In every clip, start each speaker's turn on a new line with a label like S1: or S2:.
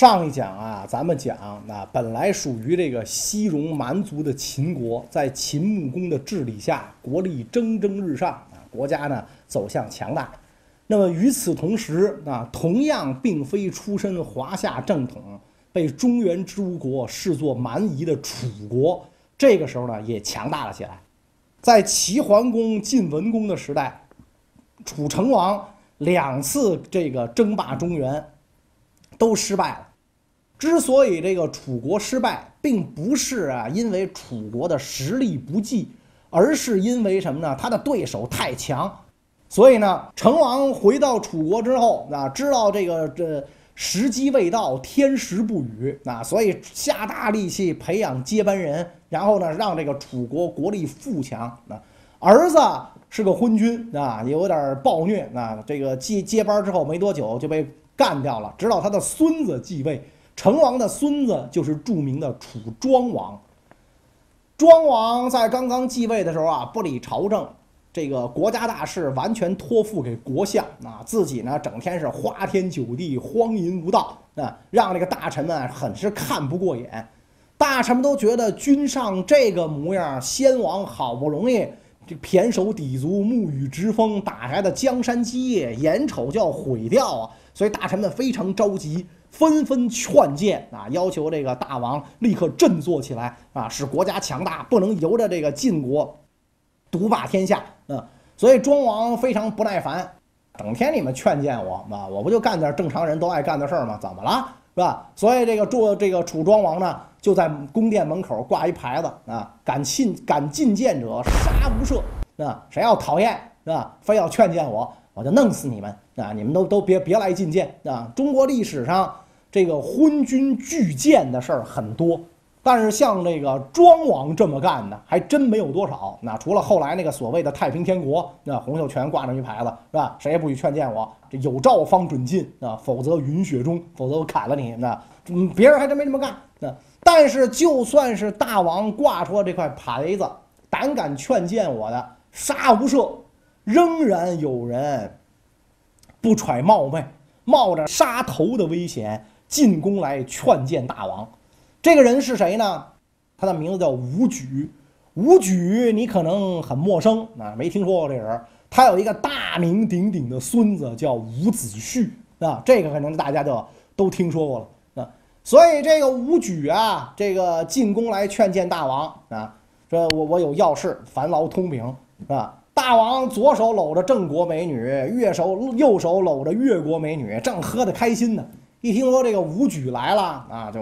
S1: 上一讲啊，咱们讲啊，本来属于这个西戎蛮族的秦国，在秦穆公的治理下，国力蒸蒸日上啊，国家呢走向强大。那么与此同时啊，同样并非出身华夏正统，被中原诸国视作蛮夷的楚国，这个时候呢也强大了起来。在齐桓公、晋文公的时代，楚成王两次这个争霸中原。都失败了。之所以这个楚国失败，并不是啊因为楚国的实力不济，而是因为什么呢？他的对手太强。所以呢，成王回到楚国之后，啊，知道这个这时机未到，天时不与，啊，所以下大力气培养接班人，然后呢，让这个楚国国力富强。啊，儿子是个昏君啊，有点暴虐。啊，这个接接班之后没多久就被。干掉了，直到他的孙子继位。成王的孙子就是著名的楚庄王。庄王在刚刚继位的时候啊，不理朝政，这个国家大事完全托付给国相啊，自己呢整天是花天酒地、荒淫无道啊，让这个大臣们很是看不过眼。大臣们都觉得君上这个模样，先王好不容易这胼手抵足、沐雨之风打下的江山基业，眼瞅就要毁掉啊！所以大臣们非常着急，纷纷劝谏啊，要求这个大王立刻振作起来啊，使国家强大，不能由着这个晋国独霸天下嗯。所以庄王非常不耐烦，整天你们劝谏我啊，我不就干点正常人都爱干的事儿吗？怎么了，是吧？所以这个做这个楚庄王呢，就在宫殿门口挂一牌子啊，敢进敢进谏者杀无赦啊，谁要讨厌是吧？非要劝谏我。我就弄死你们啊！你们都都别别来觐见啊！中国历史上这个昏君拒谏的事儿很多，但是像这个庄王这么干的还真没有多少。那除了后来那个所谓的太平天国，那洪秀全挂着一牌子是吧？谁也不许劝谏我，这有诏方准进啊，否则云雪中，否则我砍了你。那嗯，别人还真没这么干。那但是就算是大王挂出了这块牌子，胆敢劝谏我的，杀无赦。仍然有人不揣冒昧，冒着杀头的危险进宫来劝谏大王。这个人是谁呢？他的名字叫武举。武举你可能很陌生啊，没听说过这人。他有一个大名鼎鼎的孙子叫伍子胥啊，这个可能大家就都听说过了啊。所以这个武举啊，这个进宫来劝谏大王啊，说我我有要事，烦劳通禀，啊？大王左手搂着郑国美女，右手右手搂着越国美女，正喝得开心呢。一听说这个武举来了啊，就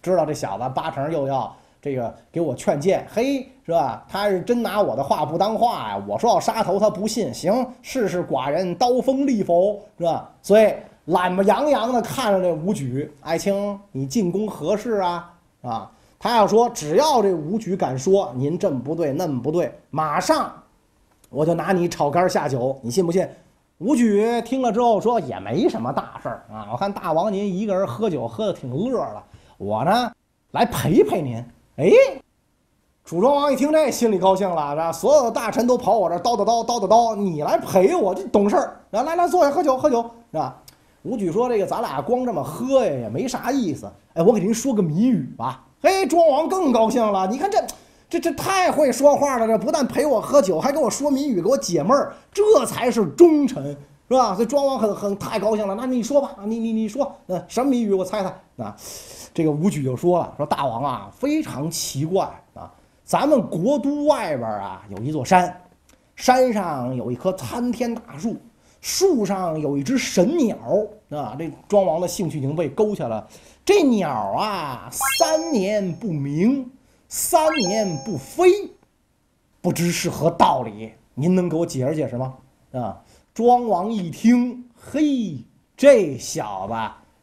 S1: 知道这小子八成又要这个给我劝谏，嘿，是吧？他是真拿我的话不当话呀！我说要杀头，他不信。行，试试寡人刀锋利否，是吧？所以懒不洋洋的看着这武举，爱卿，你进宫何事啊？啊，他要说只要这武举敢说您这么不对那么不对，马上。我就拿你炒肝下酒，你信不信？武举听了之后说也没什么大事儿啊。我看大王您一个人喝酒喝的挺乐的，我呢来陪陪您。哎，楚庄王一听这心里高兴了，是吧所有的大臣都跑我这叨叨叨叨叨叨，你来陪我，这懂事儿。来来来，坐下喝酒喝酒，是吧？武举说这个咱俩光这么喝呀也没啥意思。哎，我给您说个谜语吧。嘿，庄王更高兴了，你看这。这这太会说话了！这不但陪我喝酒，还跟我说谜语，给我解闷儿，这才是忠臣，是吧？所以庄王很很太高兴了。那你说吧，你你你说，呃，什么谜语？我猜猜。啊，这个武举就说了，说大王啊，非常奇怪啊，咱们国都外边啊有一座山，山上有一棵参天大树，树上有一只神鸟啊。这庄王的兴趣已经被勾起来了。这鸟啊，三年不鸣。三年不飞，不知是何道理？您能给我解释解释吗？啊！庄王一听，嘿，这小子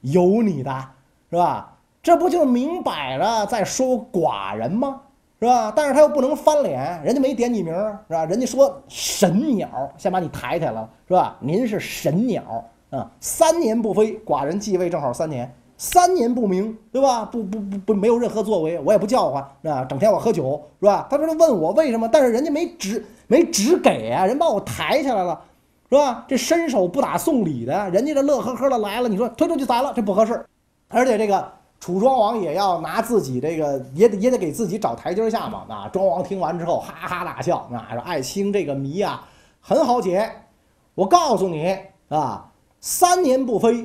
S1: 有你的，是吧？这不就明摆着在说寡人吗？是吧？但是他又不能翻脸，人家没点你名儿，是吧？人家说神鸟，先把你抬抬了，是吧？您是神鸟啊！三年不飞，寡人继位正好三年。三年不明，对吧？不不不不，没有任何作为，我也不叫唤，啊，整天我喝酒，是吧？他说他问我为什么，但是人家没指没指给啊，人把我抬起来了，是吧？这伸手不打送礼的，人家这乐呵呵的来了，你说推出去宰了，这不合适。而且这个楚庄王也要拿自己这个也得也得给自己找台阶下嘛。啊，庄王听完之后哈哈大笑，啊，说爱卿这个谜啊很好解，我告诉你啊，三年不飞，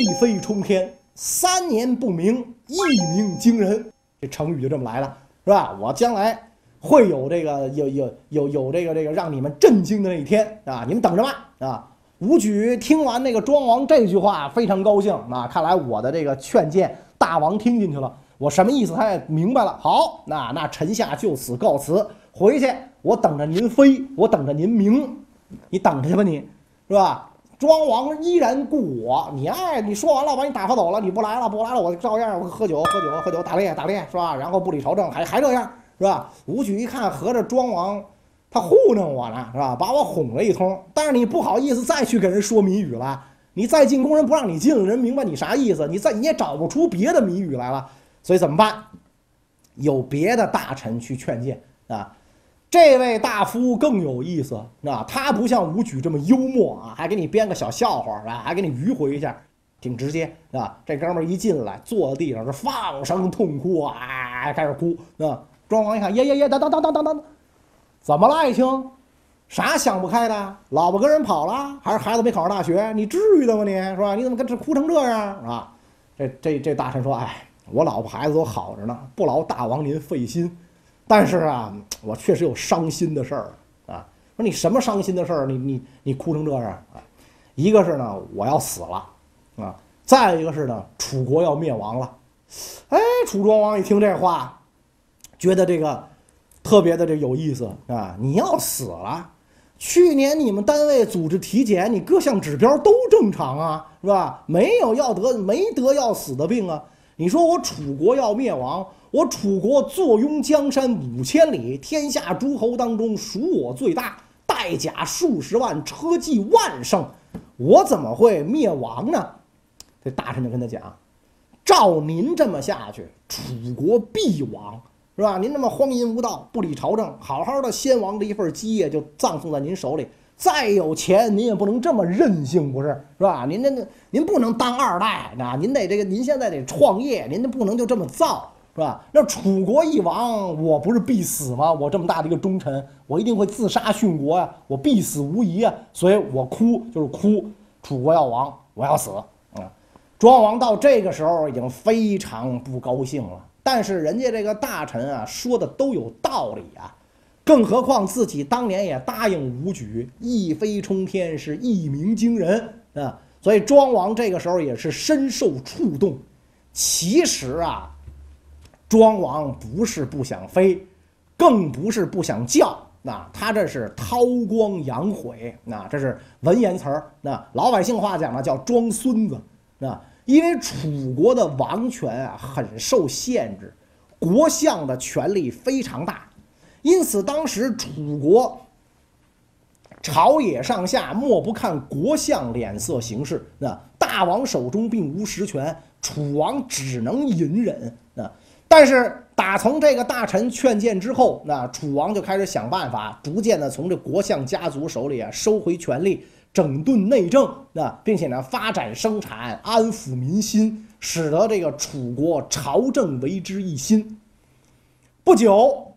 S1: 一飞冲天；三年不鸣，一鸣惊人。这成语就这么来了，是吧？我将来会有这个有有有有这个这个让你们震惊的那一天啊！你们等着吧啊！武举听完那个庄王这句话，非常高兴啊！看来我的这个劝谏，大王听进去了，我什么意思他也明白了。好，那那臣下就此告辞，回去我等着您飞，我等着您鸣，你等着去吧，你是吧？庄王依然故我，你爱你说完了，把你打发走了，你不来了，不来了，我照样我喝酒喝酒喝酒打猎打猎是吧？然后不理朝政，还还这样是吧？武举一看，合着庄王。他糊弄我呢，是吧？把我哄了一通，但是你不好意思再去跟人说谜语了。你再进宫，人不让你进，人明白你啥意思？你再你也找不出别的谜语来了，所以怎么办？有别的大臣去劝谏啊。这位大夫更有意思啊，他不像武举这么幽默啊，还给你编个小笑话啊，还给你迂回一下，挺直接啊。这哥们一进来，坐在地上是放声痛哭啊，开始哭啊。庄王一看，耶耶耶，等等等等等等。怎么了，爱卿？啥想不开的？老婆跟人跑了，还是孩子没考上大学？你至于的吗？你是吧？你怎么跟这哭成这样啊？这这这大臣说：“哎，我老婆孩子都好着呢，不劳大王您费心。但是啊，我确实有伤心的事儿啊。说你什么伤心的事儿？你你你哭成这样啊？一个是呢，我要死了啊；再一个是呢，楚国要灭亡了。哎，楚庄王一听这话，觉得这个。”特别的这有意思啊！你要死了，去年你们单位组织体检，你各项指标都正常啊，是吧？没有要得没得要死的病啊！你说我楚国要灭亡，我楚国坐拥江山五千里，天下诸侯当中属我最大，带甲数十万，车骑万乘，我怎么会灭亡呢？这大臣就跟他讲：照您这么下去，楚国必亡。是吧？您那么荒淫无道，不理朝政，好好的先王的一份基业就葬送在您手里。再有钱，您也不能这么任性，不是？是吧？您那那您不能当二代，啊，您得这个，您现在得创业，您就不能就这么造，是吧？那楚国一亡，我不是必死吗？我这么大的一个忠臣，我一定会自杀殉国呀，我必死无疑啊！所以我哭就是哭，楚国要亡，我要死啊！庄王到这个时候已经非常不高兴了。但是人家这个大臣啊说的都有道理啊，更何况自己当年也答应武举一飞冲天是一鸣惊人啊，所以庄王这个时候也是深受触动。其实啊，庄王不是不想飞，更不是不想叫，那他这是韬光养晦，那这是文言词儿，那老百姓话讲呢叫装孙子，那。因为楚国的王权啊很受限制，国相的权力非常大，因此当时楚国朝野上下莫不看国相脸色行事。那大王手中并无实权，楚王只能隐忍。那但是打从这个大臣劝谏之后，那楚王就开始想办法，逐渐的从这国相家族手里啊收回权力。整顿内政，那并且呢，发展生产，安抚民心，使得这个楚国朝政为之一新。不久，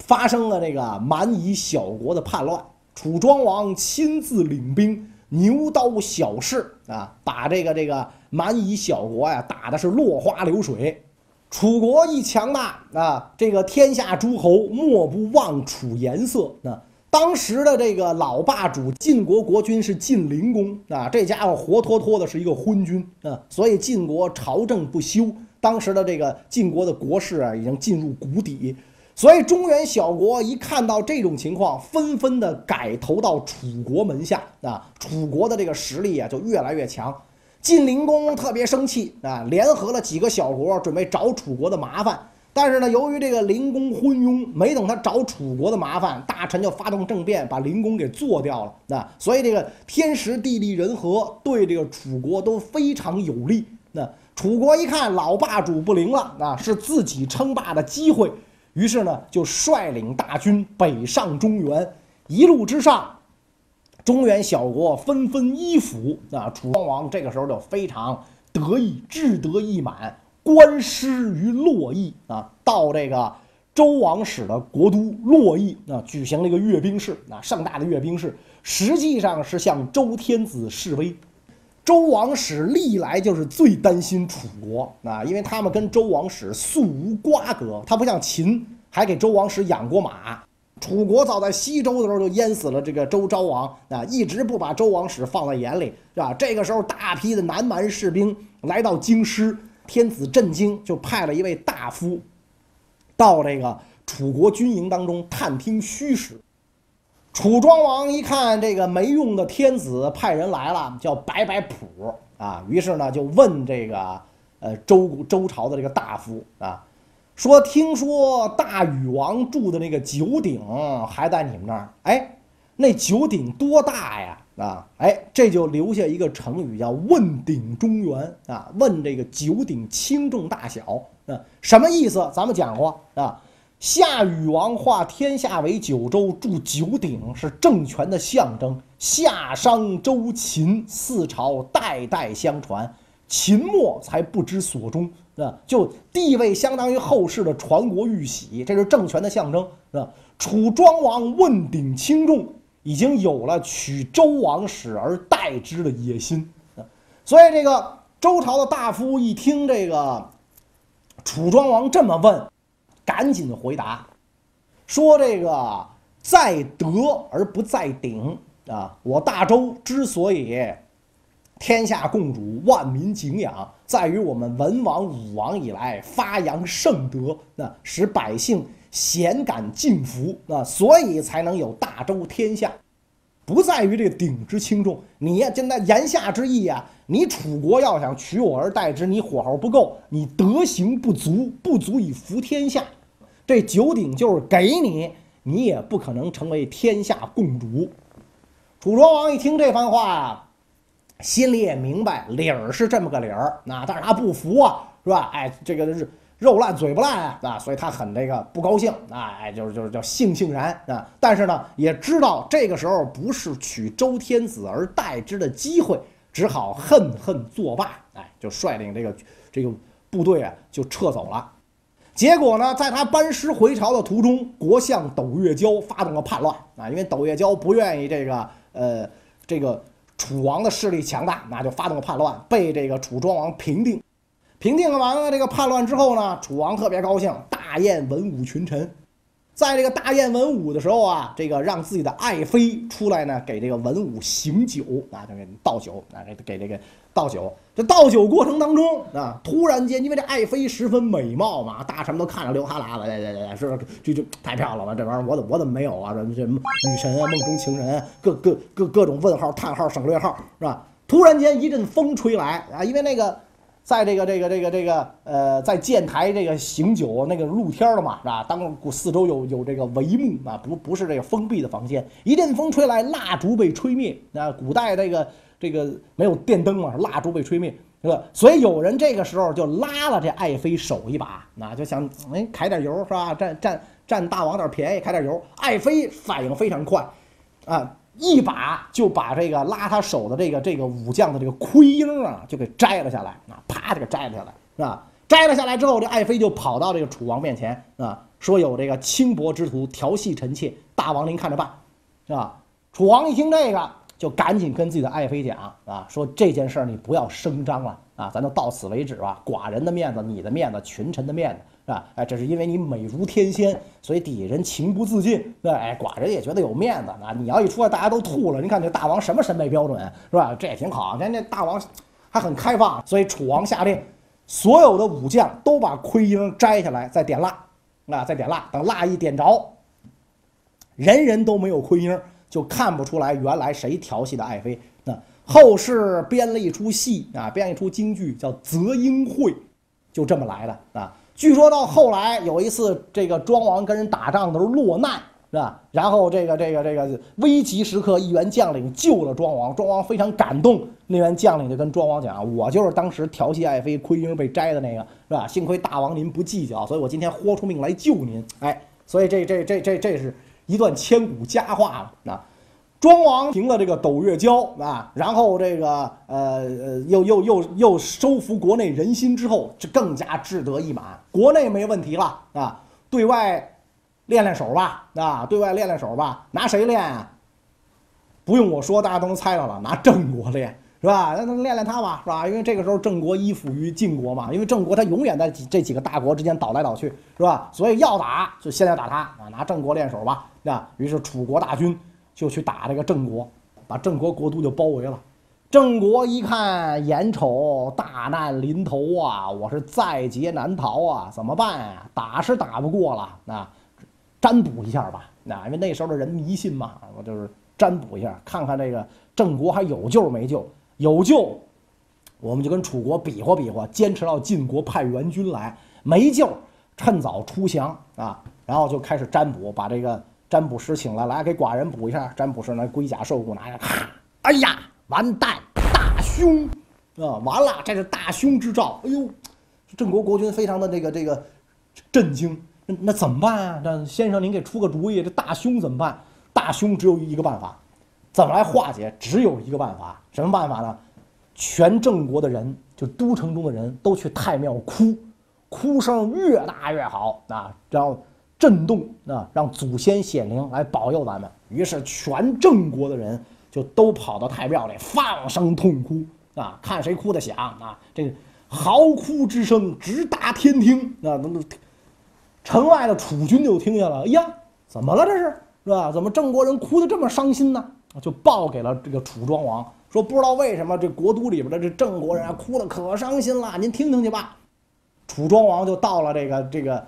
S1: 发生了这个蛮夷小国的叛乱，楚庄王亲自领兵，牛刀小试啊，把这个这个蛮夷小国呀打的是落花流水。楚国一强大啊，这个天下诸侯莫不望楚颜色啊。当时的这个老霸主晋国国君是晋灵公啊，这家伙活脱脱的是一个昏君啊，所以晋国朝政不修，当时的这个晋国的国势啊已经进入谷底，所以中原小国一看到这种情况，纷纷的改投到楚国门下啊，楚国的这个实力啊就越来越强，晋灵公特别生气啊，联合了几个小国准备找楚国的麻烦。但是呢，由于这个灵公昏庸，没等他找楚国的麻烦，大臣就发动政变，把灵公给做掉了。那所以这个天时地利人和对这个楚国都非常有利。那楚国一看老霸主不灵了，啊是自己称霸的机会，于是呢就率领大军北上中原。一路之上，中原小国纷纷依附。啊，楚庄王这个时候就非常。得意，志得意满，官师于洛邑啊，到这个周王室的国都洛邑啊，举行了一个阅兵式啊，盛大的阅兵式，实际上是向周天子示威。周王室历来就是最担心楚国啊，因为他们跟周王室素无瓜葛，他不像秦，还给周王室养过马。楚国早在西周的时候就淹死了这个周昭王啊，一直不把周王室放在眼里，是吧？这个时候，大批的南蛮士兵来到京师，天子震惊，就派了一位大夫到这个楚国军营当中探听虚实。楚庄王一看这个没用的天子派人来了，叫摆摆谱啊，于是呢就问这个呃周周朝的这个大夫啊。说听说大禹王住的那个九鼎还在你们那儿？哎，那九鼎多大呀？啊，哎，这就留下一个成语叫“问鼎中原”啊，问这个九鼎轻重大小啊，什么意思？咱们讲过啊，夏禹王化天下为九州，筑九鼎是政权的象征，夏商周秦四朝代代相传，秦末才不知所终。啊，就地位相当于后世的传国玉玺，这是政权的象征，是吧？楚庄王问鼎轻重，已经有了取周王室而代之的野心。所以这个周朝的大夫一听这个楚庄王这么问，赶紧回答说：“这个在德而不在鼎啊！我大周之所以……”天下共主，万民敬仰，在于我们文王、武王以来发扬圣德，那使百姓咸感敬服，那所以才能有大周天下，不在于这个鼎之轻重。你呀，现在言下之意啊，你楚国要想取我而代之，你火候不够，你德行不足，不足以服天下。这九鼎就是给你，你也不可能成为天下共主。楚庄王一听这番话啊。心里也明白理儿是这么个理儿，那但是他不服啊，是吧？哎，这个是肉烂嘴不烂啊，啊，所以他很这个不高兴啊，哎，就是就是叫悻悻然啊。但是呢，也知道这个时候不是取周天子而代之的机会，只好恨恨作罢，哎，就率领这个这个部队啊就撤走了。结果呢，在他班师回朝的途中，国相斗月交发动了叛乱啊，因为斗月交不愿意这个呃这个。楚王的势力强大，那就发动叛乱，被这个楚庄王平定。平定完了这个叛乱之后呢，楚王特别高兴，大宴文武群臣。在这个大宴文武的时候啊，这个让自己的爱妃出来呢，给这个文武醒酒啊，就给倒酒啊，给给这个倒酒。这倒酒过程当中啊，突然间，因为这爱妃十分美貌嘛，大臣们都看着流哈喇子，对对对，是就就太漂亮了，这玩意儿我怎我怎么没有啊？这这女神啊，梦中情人，各各各各种问号、叹号、省略号，是吧？突然间一阵风吹来啊，因为那个。在这个这个这个这个呃，在建台这个醒酒那个露天的嘛，是吧？当四周有有这个帷幕啊，不不是这个封闭的房间。一阵风吹来，蜡烛被吹灭。那古代这个这个没有电灯嘛，蜡烛被吹灭，是吧？所以有人这个时候就拉了这爱妃手一把，那就想哎揩点油是吧？占占占大王点便宜，揩点油。爱妃反应非常快，啊。一把就把这个拉他手的这个这个武将的这个盔缨啊，就给摘了下来啊，啪就给摘了下来，是吧？摘了下来之后，这爱妃就跑到这个楚王面前啊，说有这个轻薄之徒调戏臣妾，大王您看着办，是吧？楚王一听这个，就赶紧跟自己的爱妃讲啊，说这件事儿你不要声张了啊，咱就到此为止吧，寡人的面子，你的面子，群臣的面子。啊，哎，这是因为你美如天仙，所以底下人情不自禁。对，哎，寡人也觉得有面子啊。你要一出来，大家都吐了。你看这大王什么审美标准，是吧？这也挺好。人家大王还很开放，所以楚王下令，所有的武将都把盔缨摘下来，再点蜡，啊，再点蜡。等蜡一点着，人人都没有盔缨，就看不出来原来谁调戏的爱妃。那后世编了一出戏啊，编一出京剧叫《择英会》，就这么来的啊。据说到后来有一次，这个庄王跟人打仗的时候落难，是吧？然后这个这个这个危急时刻，一员将领救了庄王，庄王非常感动。那员将领就跟庄王讲：“我就是当时调戏爱妃、盔缨被摘的那个，是吧？幸亏大王您不计较，所以我今天豁出命来救您。哎，所以这这这这这是一段千古佳话了。啊庄王平了这个斗月交啊，然后这个呃呃又又又又收服国内人心之后，就更加志得意满。国内没问题了啊，对外练练手吧啊，对外练练手吧，拿谁练啊？不用我说，大家都能猜到了，拿郑国练是吧？那那练练他吧，是吧？因为这个时候郑国依附于晋国嘛，因为郑国他永远在这几个大国之间倒来倒去，是吧？所以要打就先要打他啊，拿郑国练手吧，啊。于是楚国大军。就去打这个郑国，把郑国国都就包围了。郑国一看，眼瞅大难临头啊，我是在劫难逃啊，怎么办啊？打是打不过了，那占卜一下吧。那因为那时候的人迷信嘛，我就是占卜一下，看看这个郑国还有救没救？有救，我们就跟楚国比划比划，坚持到晋国派援军来；没救，趁早出降啊。然后就开始占卜，把这个。占卜师请了，来给寡人卜一下。占卜师那龟甲兽骨拿下，咔！哎呀，完蛋，大凶啊！完了，这是大凶之兆。哎呦，郑国国君非常的这个这个震惊。那那怎么办啊？那先生您给出个主意，这大凶怎么办？大凶只有一个办法，怎么来化解？只有一个办法，什么办法呢？全郑国的人，就都城中的人都去太庙哭，哭声越大越好啊！然后。震动啊，让祖先显灵来保佑咱们。于是全郑国的人就都跑到太庙里放声痛哭啊，看谁哭得响啊！这嚎哭之声直达天听啊，那那城外的楚军就听见了。哎呀，怎么了？这是是吧？怎么郑国人哭得这么伤心呢？就报给了这个楚庄王，说不知道为什么这国都里边的这郑国人啊哭得可伤心了，您听听去吧。楚庄王就到了这个这个。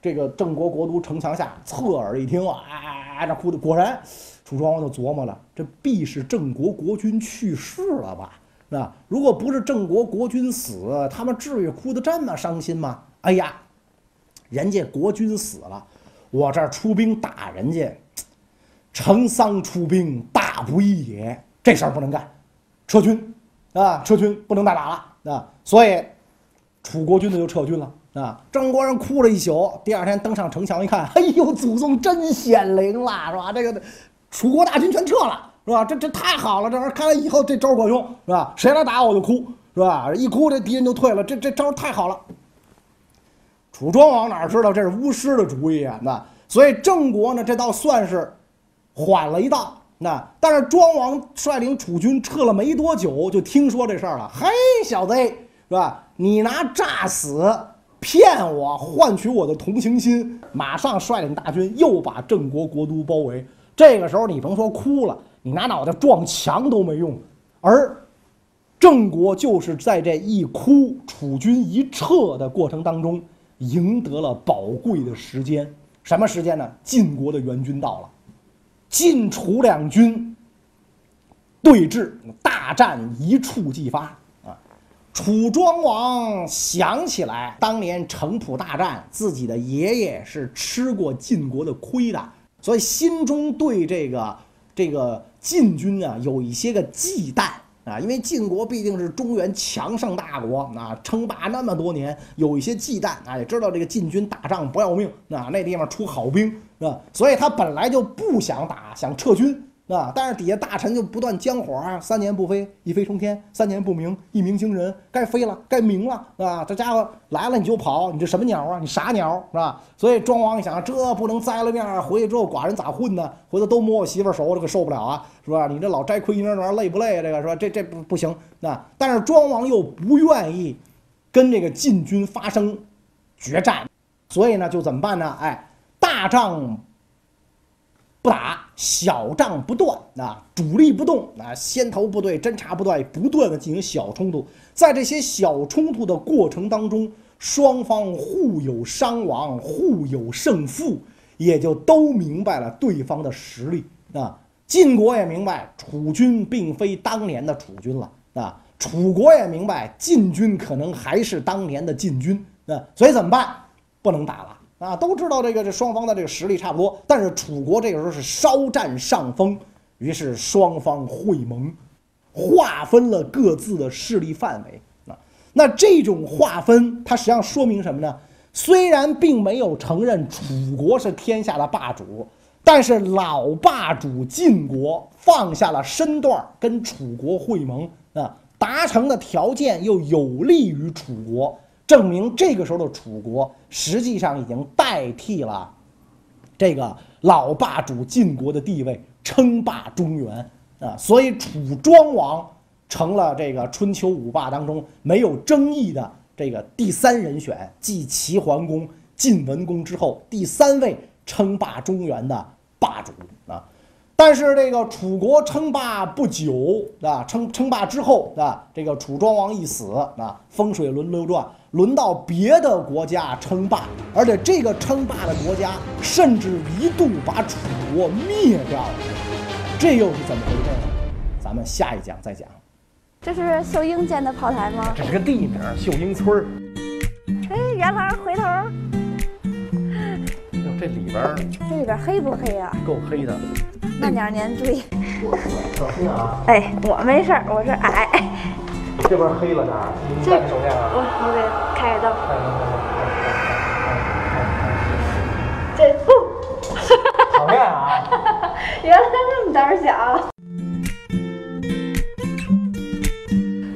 S1: 这个郑国国都城墙下，侧耳一听，啊，这哭的果然，楚庄王就琢磨了，这必是郑国国君去世了吧？那如果不是郑国国君死，他们至于哭得这么伤心吗？哎呀，人家国君死了，我这儿出兵打人家，成丧出兵，大不义也，这事儿不能干，撤军，啊，撤军，不能再打了啊！所以，楚国军队就撤军了。啊！郑国人哭了一宿，第二天登上城墙一看，哎呦，祖宗真显灵了，是吧？这个楚国大军全撤了，是吧？这这太好了，这玩意儿看来以后这招管用，是吧？谁来打我就哭，是吧？一哭这敌人就退了，这这招太好了。楚庄王哪知道这是巫师的主意啊？那所以郑国呢，这倒算是缓了一道。那但是庄王率领楚军撤了没多久，就听说这事儿了。嘿，小子，是吧？你拿诈死。骗我换取我的同情心，马上率领大军又把郑国国都包围。这个时候你甭说哭了，你拿脑袋撞墙都没用。而郑国就是在这一哭、楚军一撤的过程当中，赢得了宝贵的时间。什么时间呢？晋国的援军到了，晋楚两军对峙，大战一触即发。楚庄王想起来，当年城濮大战，自己的爷爷是吃过晋国的亏的，所以心中对这个这个晋军啊有一些个忌惮啊。因为晋国毕竟是中原强盛大国，啊，称霸那么多年，有一些忌惮啊，也知道这个晋军打仗不要命，啊，那地方出好兵，是吧？所以他本来就不想打，想撤军。啊！但是底下大臣就不断将火啊，三年不飞，一飞冲天；三年不鸣，一鸣惊人。该飞了，该鸣了，啊！这家伙来了你就跑，你这什么鸟啊？你傻鸟是吧？所以庄王一想，这不能栽了面，回去之后寡人咋混呢？回头都摸我媳妇手，这可受不了啊，是吧？你这老摘盔缨，这玩意儿累不累啊？这个是吧？这这不不行。那但是庄王又不愿意跟这个晋军发生决战，所以呢，就怎么办呢？哎，大仗。不打小仗不断啊，主力不动啊，先头部队、侦察部队不断的进行小冲突，在这些小冲突的过程当中，双方互有伤亡，互有胜负，也就都明白了对方的实力啊。晋国也明白楚军并非当年的楚军了啊，楚国也明白晋军可能还是当年的晋军啊，所以怎么办？不能打了。啊，都知道这个这双方的这个实力差不多，但是楚国这个时候是稍占上风，于是双方会盟，划分了各自的势力范围。啊，那这种划分，它实际上说明什么呢？虽然并没有承认楚国是天下的霸主，但是老霸主晋国放下了身段，跟楚国会盟啊，达成的条件又有利于楚国，证明这个时候的楚国实际上已经代替了这个老霸主晋国的地位，称霸中原啊，所以楚庄王成了这个春秋五霸当中没有争议的这个第三人选，继齐桓公、晋文公之后第三位称霸中原的霸主啊。但是这个楚国称霸不久啊，称称霸之后啊，这个楚庄王一死啊，风水轮流转，轮到别的国家称霸，而且这个称霸的国家甚至一度把楚国灭掉了，这又是怎么回事呢？咱们下一讲再讲。
S2: 这是秀英建的炮台吗？
S1: 这是个地名，秀英村儿。
S2: 哎，元老回头，
S1: 哟，这里边儿
S2: 这里边黑不黑啊？
S1: 够黑的。
S2: 慢点儿您注意。
S1: 小心啊！
S2: 哎，我没事儿，我是矮。
S1: 这边黑了点儿，你
S2: 这
S1: 戴着手电啊。
S2: 我得开
S1: 道。
S2: 这不，
S1: 讨厌啊！
S2: 原来那么胆小。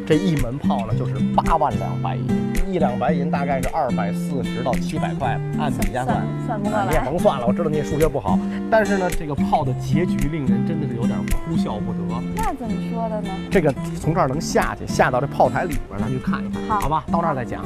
S1: 这一门炮呢，就是八万两白银。一两白银大概是二百四十到七百块吧，按米价算。
S2: 算算不过
S1: 啊你也。甭算了，我知道你也数学不好，但是呢，这个炮的结局令人真的是有点哭笑不得。
S2: 那怎么说的呢？
S1: 这个从这儿能下去，下到这炮台里边儿，咱去看一看，
S2: 好
S1: 好吧？到那儿再讲。